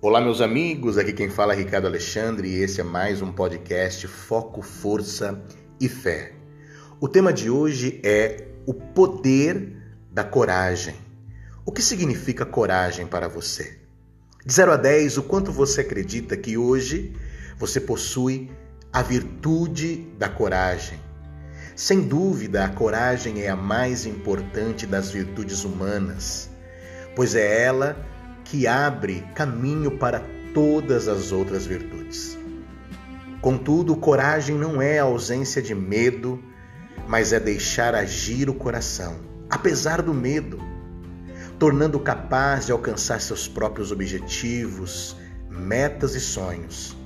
Olá, meus amigos. Aqui quem fala é Ricardo Alexandre e esse é mais um podcast Foco, Força e Fé. O tema de hoje é o poder da coragem. O que significa coragem para você? De 0 a 10, o quanto você acredita que hoje você possui a virtude da coragem? Sem dúvida, a coragem é a mais importante das virtudes humanas, pois é ela que abre caminho para todas as outras virtudes. Contudo, coragem não é a ausência de medo, mas é deixar agir o coração, apesar do medo, tornando capaz de alcançar seus próprios objetivos, metas e sonhos.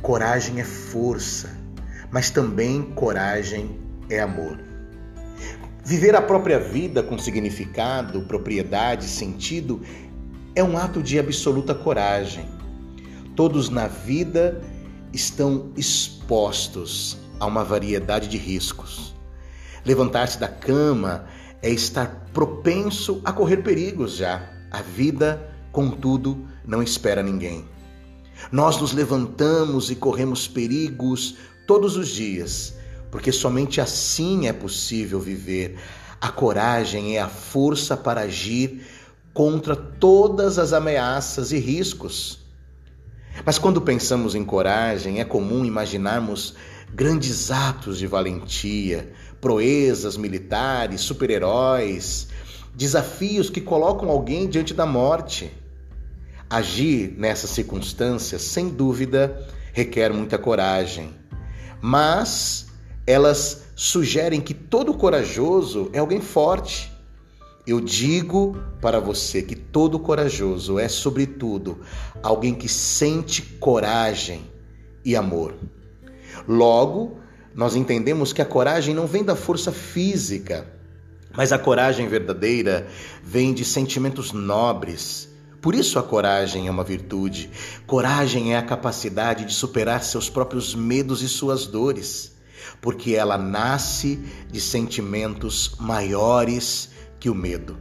Coragem é força, mas também coragem é amor. Viver a própria vida com significado, propriedade, sentido é um ato de absoluta coragem. Todos na vida estão expostos a uma variedade de riscos. Levantar-se da cama é estar propenso a correr perigos já. A vida, contudo, não espera ninguém. Nós nos levantamos e corremos perigos todos os dias, porque somente assim é possível viver. A coragem é a força para agir contra todas as ameaças e riscos. Mas quando pensamos em coragem, é comum imaginarmos grandes atos de valentia, proezas militares, super-heróis, desafios que colocam alguém diante da morte. Agir nessas circunstâncias, sem dúvida, requer muita coragem, mas elas sugerem que todo corajoso é alguém forte eu digo para você que todo corajoso é, sobretudo, alguém que sente coragem e amor. Logo, nós entendemos que a coragem não vem da força física, mas a coragem verdadeira vem de sentimentos nobres. Por isso a coragem é uma virtude. Coragem é a capacidade de superar seus próprios medos e suas dores, porque ela nasce de sentimentos maiores que o medo.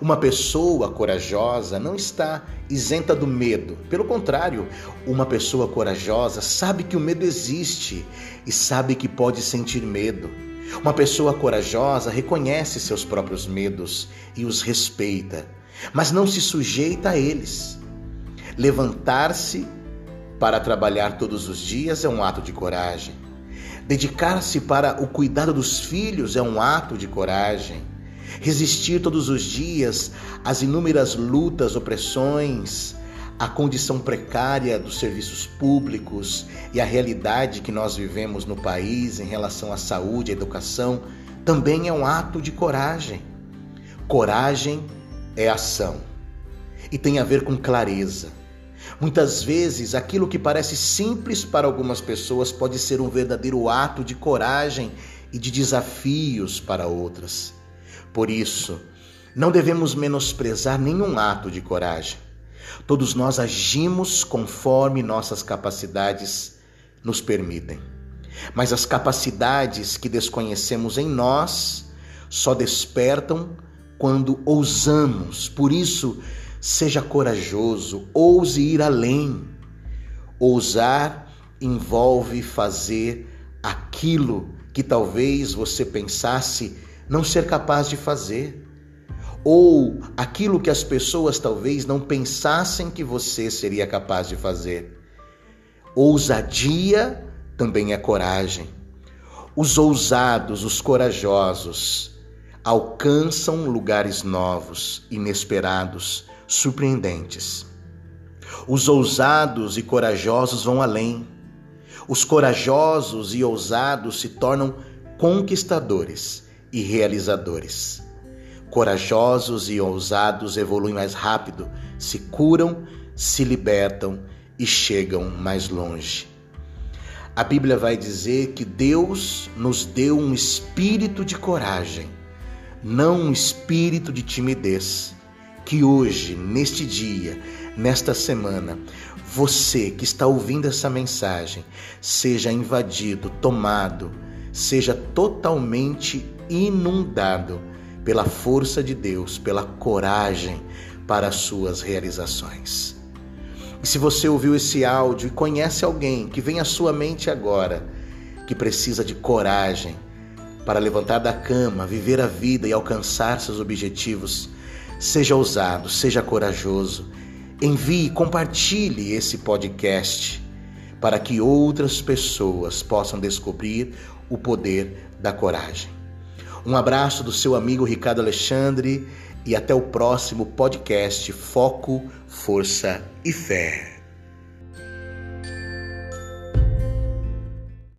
Uma pessoa corajosa não está isenta do medo. Pelo contrário, uma pessoa corajosa sabe que o medo existe e sabe que pode sentir medo. Uma pessoa corajosa reconhece seus próprios medos e os respeita, mas não se sujeita a eles. Levantar-se para trabalhar todos os dias é um ato de coragem. Dedicar-se para o cuidado dos filhos é um ato de coragem resistir todos os dias às inúmeras lutas, opressões, à condição precária dos serviços públicos e à realidade que nós vivemos no país em relação à saúde e educação, também é um ato de coragem. Coragem é ação e tem a ver com clareza. Muitas vezes, aquilo que parece simples para algumas pessoas pode ser um verdadeiro ato de coragem e de desafios para outras. Por isso, não devemos menosprezar nenhum ato de coragem. Todos nós agimos conforme nossas capacidades nos permitem. Mas as capacidades que desconhecemos em nós só despertam quando ousamos. Por isso, seja corajoso, ouse ir além. Ousar envolve fazer aquilo que talvez você pensasse não ser capaz de fazer, ou aquilo que as pessoas talvez não pensassem que você seria capaz de fazer. Ousadia também é coragem. Os ousados, os corajosos, alcançam lugares novos, inesperados, surpreendentes. Os ousados e corajosos vão além. Os corajosos e ousados se tornam conquistadores e realizadores. Corajosos e ousados evoluem mais rápido, se curam, se libertam e chegam mais longe. A Bíblia vai dizer que Deus nos deu um espírito de coragem, não um espírito de timidez. Que hoje, neste dia, nesta semana, você que está ouvindo essa mensagem seja invadido, tomado, seja totalmente inundado pela força de Deus, pela coragem para as suas realizações. E se você ouviu esse áudio e conhece alguém que vem à sua mente agora, que precisa de coragem para levantar da cama, viver a vida e alcançar seus objetivos, seja ousado, seja corajoso. Envie, compartilhe esse podcast para que outras pessoas possam descobrir o poder da coragem. Um abraço do seu amigo Ricardo Alexandre e até o próximo podcast Foco, Força e Fé.